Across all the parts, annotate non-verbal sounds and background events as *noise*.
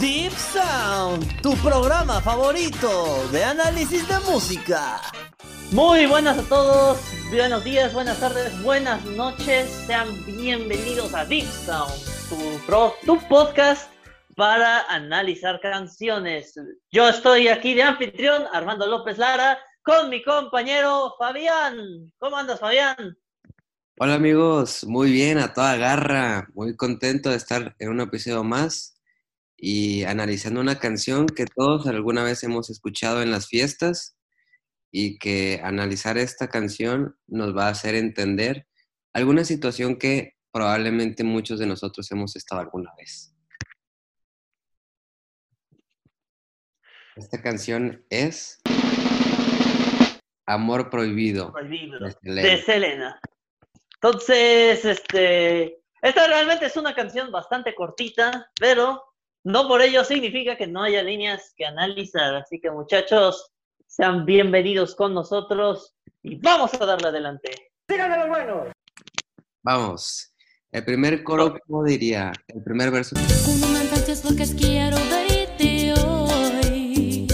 Deep Sound, tu programa favorito de análisis de música. Muy buenas a todos, buenos días, buenas tardes, buenas noches. Sean bienvenidos a Deep Sound, tu, tu podcast para analizar canciones. Yo estoy aquí de anfitrión, Armando López Lara, con mi compañero Fabián. ¿Cómo andas, Fabián? Hola amigos, muy bien, a toda garra, muy contento de estar en un episodio más y analizando una canción que todos alguna vez hemos escuchado en las fiestas y que analizar esta canción nos va a hacer entender alguna situación que probablemente muchos de nosotros hemos estado alguna vez. Esta canción es Amor Prohibido, de Selena. Entonces, este, esta realmente es una canción bastante cortita, pero no por ello significa que no haya líneas que analizar. Así que muchachos, sean bienvenidos con nosotros y vamos a darle adelante. ¡Síganme los buenos! Vamos. El primer coro, ¿cómo diría? El primer verso. quiero verte hoy.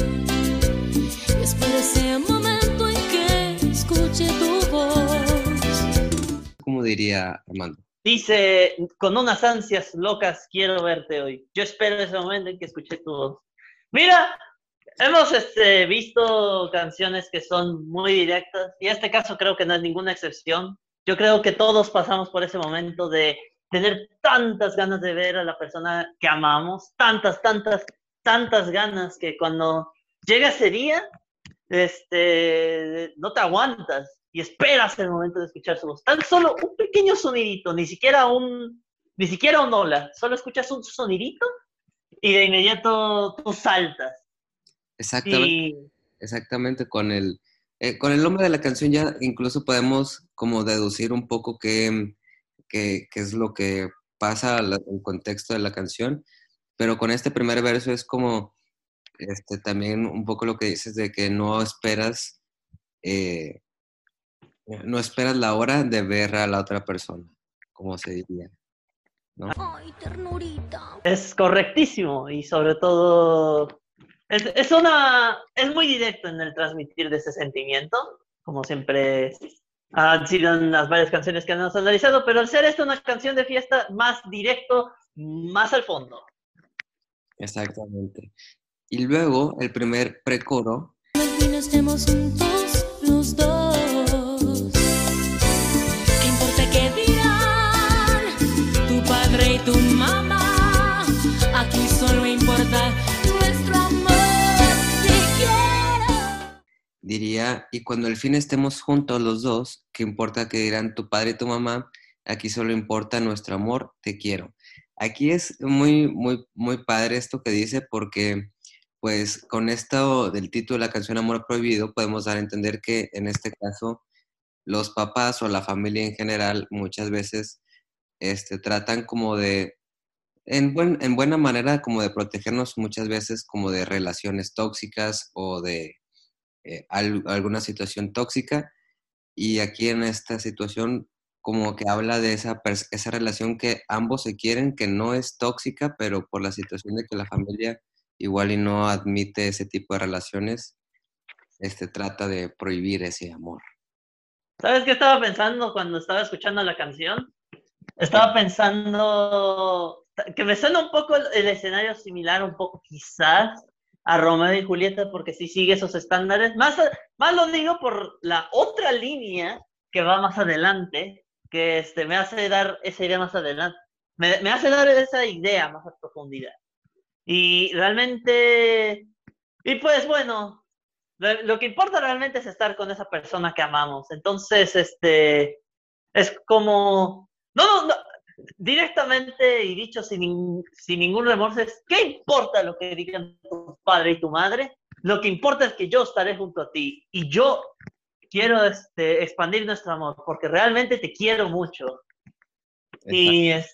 Espero ese momento en que escuche tu voz. ¿Cómo diría Armando? Dice, con unas ansias locas quiero verte hoy. Yo espero ese momento en que escuché tu voz. Mira, hemos este, visto canciones que son muy directas y en este caso creo que no es ninguna excepción. Yo creo que todos pasamos por ese momento de tener tantas ganas de ver a la persona que amamos, tantas, tantas, tantas ganas que cuando llega ese día, este, no te aguantas y esperas el momento de escuchar su voz. Tan solo un pequeño sonidito, ni siquiera un, ni siquiera un hola, solo escuchas un sonidito y de inmediato tú saltas. Exactamente. Exactamente, con el, eh, con el nombre de la canción ya incluso podemos como deducir un poco qué, qué, qué es lo que pasa en el contexto de la canción, pero con este primer verso es como este, también un poco lo que dices de que no esperas eh, no esperas la hora de ver a la otra persona, como se diría. Ay, ternurita. Es correctísimo y sobre todo es, una es muy directo en el transmitir de ese sentimiento, como siempre han sido en las varias canciones que hemos analizado, pero al ser esta una canción de fiesta más directo, más al fondo. Exactamente. Y luego el primer precoro. estemos juntos nuestro amor. Te quiero. Diría, y cuando al fin estemos juntos los dos, ¿qué importa que dirán tu padre y tu mamá? Aquí solo importa nuestro amor, te quiero. Aquí es muy, muy, muy padre esto que dice porque pues con esto del título de la canción Amor Prohibido podemos dar a entender que en este caso los papás o la familia en general muchas veces este, tratan como de, en, buen, en buena manera, como de protegernos muchas veces como de relaciones tóxicas o de eh, alguna situación tóxica. Y aquí en esta situación como que habla de esa, esa relación que ambos se quieren, que no es tóxica, pero por la situación de que la familia igual y no admite ese tipo de relaciones, este, trata de prohibir ese amor. ¿Sabes qué estaba pensando cuando estaba escuchando la canción? Estaba pensando que me suena un poco el, escenario similar, un poco quizás a Romeo y Julieta, porque sí sigue esos estándares. Más, más lo digo por la otra línea que va más adelante, que este, me hace dar esa idea más adelante. Me, me hace dar esa idea más a profundidad. Y realmente, y pues bueno, lo que importa realmente es estar con esa persona que amamos. Entonces, este, es como no, no, directamente y dicho sin, sin ningún remorso es, ¿qué importa lo que digan tu padre y tu madre? Lo que importa es que yo estaré junto a ti y yo quiero este, expandir nuestro amor porque realmente te quiero mucho. Y es,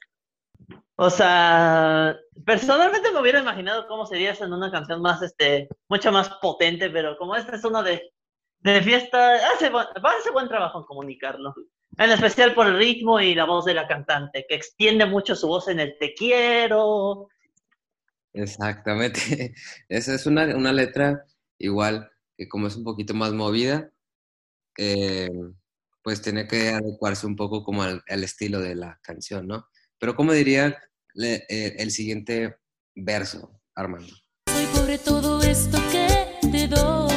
o sea, personalmente me hubiera imaginado cómo sería en una canción más, este, mucho más potente, pero como esta es una de, de fiesta, hace, hace buen trabajo en comunicarlo. En especial por el ritmo y la voz de la cantante, que extiende mucho su voz en el te quiero. Exactamente. *laughs* Esa es una, una letra igual que como es un poquito más movida, eh, pues tiene que adecuarse un poco como al, al estilo de la canción, ¿no? Pero ¿cómo diría le- eh, el siguiente verso, Armando? Soy pobre todo esto que te doy.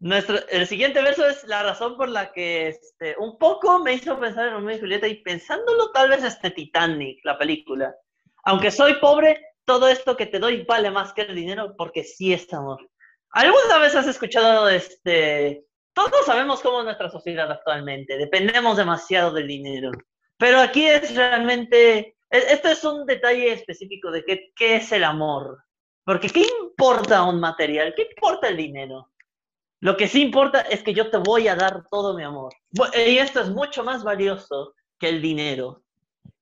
Nuestro, el siguiente verso es la razón por la que este, un poco me hizo pensar en Romeo y Julieta y pensándolo tal vez este Titanic, la película. Aunque soy pobre, todo esto que te doy vale más que el dinero porque sí es amor. ¿Alguna vez has escuchado este... Todos sabemos cómo es nuestra sociedad actualmente, dependemos demasiado del dinero. Pero aquí es realmente... Este es un detalle específico de qué, qué es el amor. Porque ¿qué importa un material? ¿Qué importa el dinero? Lo que sí importa es que yo te voy a dar todo mi amor. Y esto es mucho más valioso que el dinero.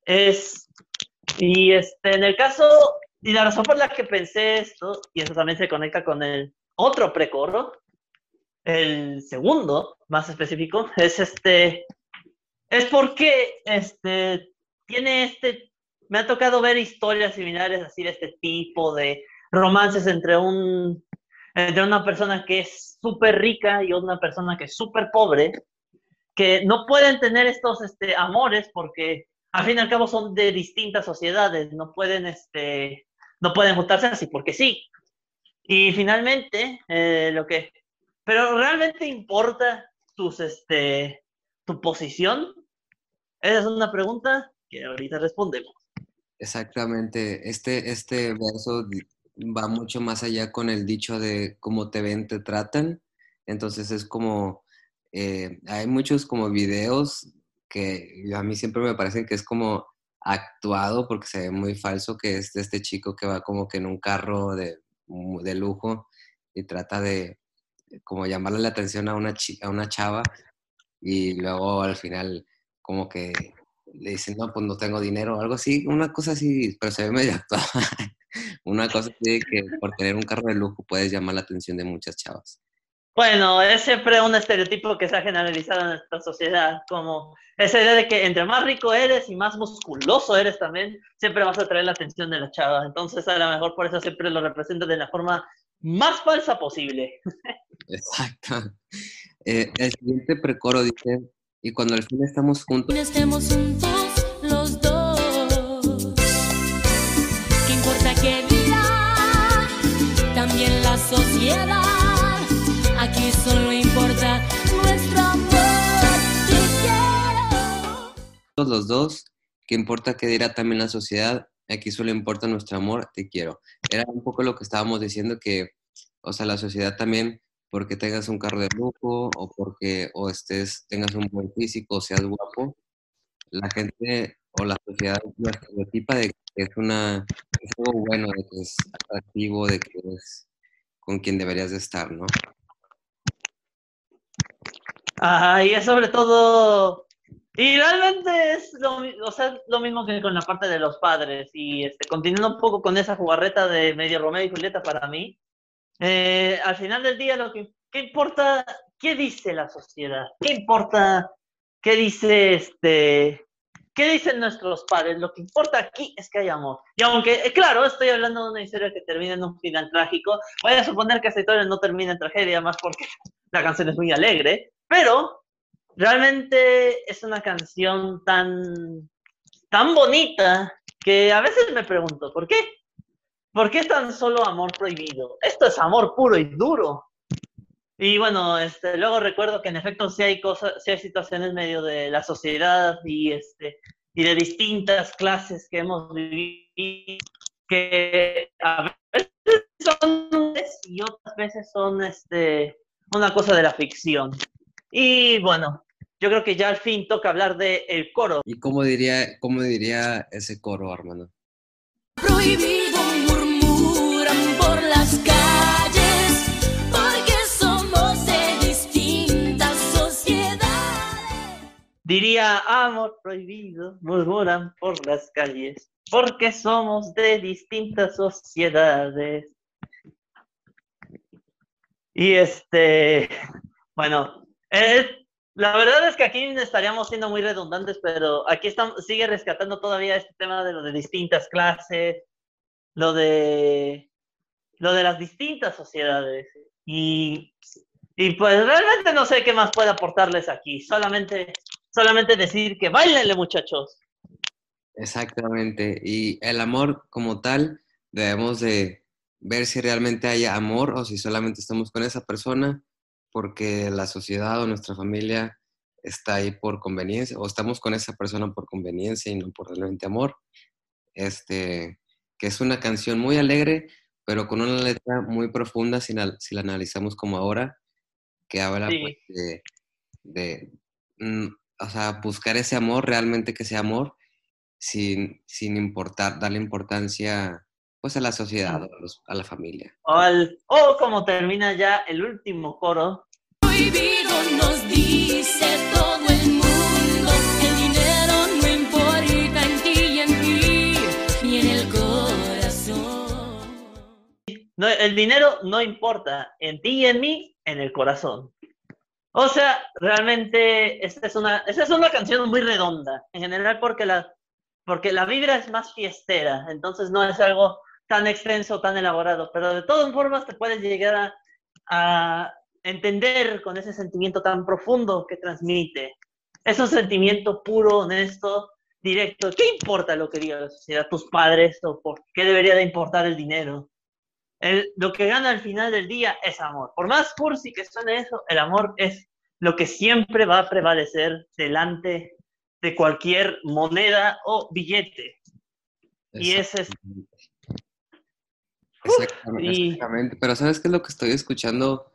Es. Y este, en el caso. Y la razón por la que pensé esto, y eso también se conecta con el otro precoro, el segundo, más específico, es este. Es porque este. Tiene este. Me ha tocado ver historias similares así de este tipo, de romances entre un entre una persona que es súper rica y una persona que es súper pobre, que no pueden tener estos este, amores porque al fin y al cabo son de distintas sociedades, no pueden, este, no pueden juntarse así porque sí. Y finalmente, eh, lo que... Pero realmente importa tus, este, tu posición. Esa es una pregunta que ahorita respondemos. Exactamente. Este, este verso va mucho más allá con el dicho de cómo te ven, te tratan. Entonces es como, eh, hay muchos como videos que a mí siempre me parecen que es como actuado porque se ve muy falso, que es de este chico que va como que en un carro de, de lujo y trata de como llamarle la atención a una, a una chava y luego al final como que le dicen, no, pues no tengo dinero o algo así, una cosa así, pero se ve medio actuada. *laughs* Una cosa así que por tener un carro de lujo puedes llamar la atención de muchas chavas. Bueno, es siempre un estereotipo que se ha generalizado en nuestra sociedad, como esa idea de que entre más rico eres y más musculoso eres también, siempre vas a atraer la atención de la chava. Entonces, a lo mejor por eso siempre lo representa de la forma más falsa posible. Exacto. Eh, el siguiente precoro dice, y cuando al fin estamos juntos, Estemos juntos Aquí solo importa nuestro amor. Te quiero. los dos, ¿qué importa qué dirá también la sociedad? Aquí solo importa nuestro amor, te quiero. Era un poco lo que estábamos diciendo que, o sea, la sociedad también, porque tengas un carro de lujo o porque o estés, tengas un buen físico o seas guapo, la gente o la sociedad lo estereotipa de que es una es algo bueno, de que es atractivo, de que es con quien deberías de estar, ¿no? Ajá, y es sobre todo. Y realmente es lo, o sea, lo mismo que con la parte de los padres. Y este, continuando un poco con esa jugarreta de medio Romeo y Julieta para mí, eh, al final del día, lo que ¿qué importa? ¿Qué dice la sociedad? ¿Qué importa? ¿Qué dice este? ¿Qué dicen nuestros padres? Lo que importa aquí es que hay amor. Y aunque, eh, claro, estoy hablando de una historia que termina en un final trágico, voy a suponer que esta historia no termina en tragedia, más porque *laughs* la canción es muy alegre, pero realmente es una canción tan, tan bonita que a veces me pregunto, ¿por qué? ¿Por qué tan solo amor prohibido? Esto es amor puro y duro. Y bueno, este, luego recuerdo que en efecto sí hay cosas, sí hay situaciones medio de la sociedad y este y de distintas clases que hemos vivido que a veces son y otras veces son este una cosa de la ficción. Y bueno, yo creo que ya al fin toca hablar de el coro. ¿Y cómo diría, cómo diría ese coro, Armando? Prohibido murmuran por las calles Diría amor prohibido, murmuran por las calles, porque somos de distintas sociedades. Y este, bueno, eh, La verdad es que aquí estaríamos siendo muy redundantes, pero aquí estamos, sigue rescatando todavía este tema de lo de distintas clases, lo de lo de las distintas sociedades. Y, y pues realmente no sé qué más puede aportarles aquí. Solamente, solamente decir que bailenle, muchachos. Exactamente. Y el amor como tal, debemos de ver si realmente hay amor o si solamente estamos con esa persona porque la sociedad o nuestra familia está ahí por conveniencia o estamos con esa persona por conveniencia y no por realmente amor. Este, que es una canción muy alegre, pero con una letra muy profunda si, la, si la analizamos como ahora, que habla Sí. pues, de, de, mm, o sea, buscar ese amor, realmente que sea amor, sin, sin importar, darle importancia pues a la sociedad, a, los- a la familia. O, al, o como termina ya el último coro, Prohibido nos dice todo el mundo. El dinero no importa en ti y en mí y en el corazón. no, el dinero no importa en ti y en mí, en el corazón. O sea, realmente esta es una, esta es una canción muy redonda, en general porque la, porque la vibra es más fiestera, entonces no es algo tan extenso, tan elaborado, pero de todas formas te puedes llegar a, entender con ese sentimiento tan profundo que transmite. Es un sentimiento puro, honesto, directo. ¿Qué importa lo que diga la sociedad, tus padres, o por qué debería de importar el dinero? El- lo que gana al final del día es amor. Por más cursi que suene eso, el amor es lo que siempre va a prevalecer delante de cualquier moneda o billete. Y ese es- Exactamente, exactamente. Pero ¿sabes qué es lo que estoy escuchando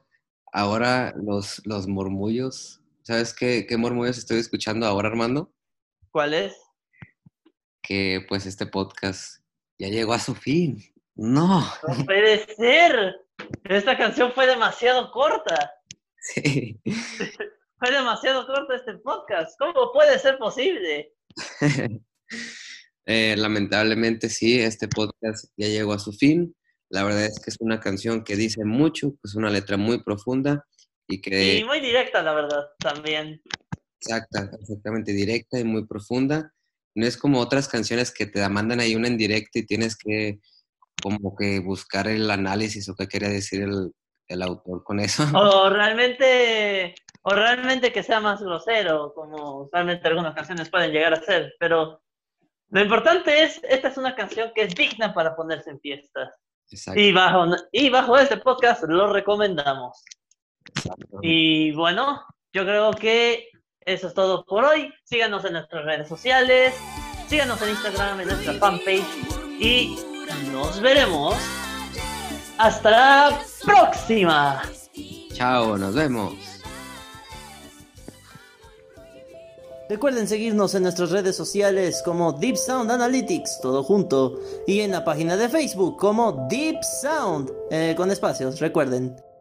ahora? Los, los murmullos. ¿Sabes qué, qué murmullos estoy escuchando ahora, Armando? ¿Cuál es? Que pues este podcast ya llegó a su fin. No. No puede ser. Esta canción fue demasiado corta. Sí. Fue demasiado corto este podcast. ¿Cómo puede ser posible? *laughs* Eh, lamentablemente sí, este podcast ya llegó a su fin. La verdad es que es una canción que dice mucho, es una letra muy profunda y que Y muy directa, la verdad, también. exacta, exactamente directa y muy profunda. No es como otras canciones que te mandan ahí una en directo y tienes que como que buscar el análisis o qué quería decir el, el autor con eso. O realmente, o realmente que sea más grosero, como realmente algunas canciones pueden llegar a ser. Pero lo importante es, esta es una canción que es digna para ponerse en fiestas. Exacto, Y bajo, y bajo este podcast lo recomendamos. exacto. Y bueno, yo creo que eso es todo por hoy. Síganos en nuestras redes sociales, síganos en Instagram, en nuestra fanpage y nos veremos. Hasta la próxima. Chao, nos vemos. Recuerden seguirnos en nuestras redes sociales como Deep Sound Analytics, todo junto, y en la página de Facebook como Deep Sound, eh, con espacios, recuerden.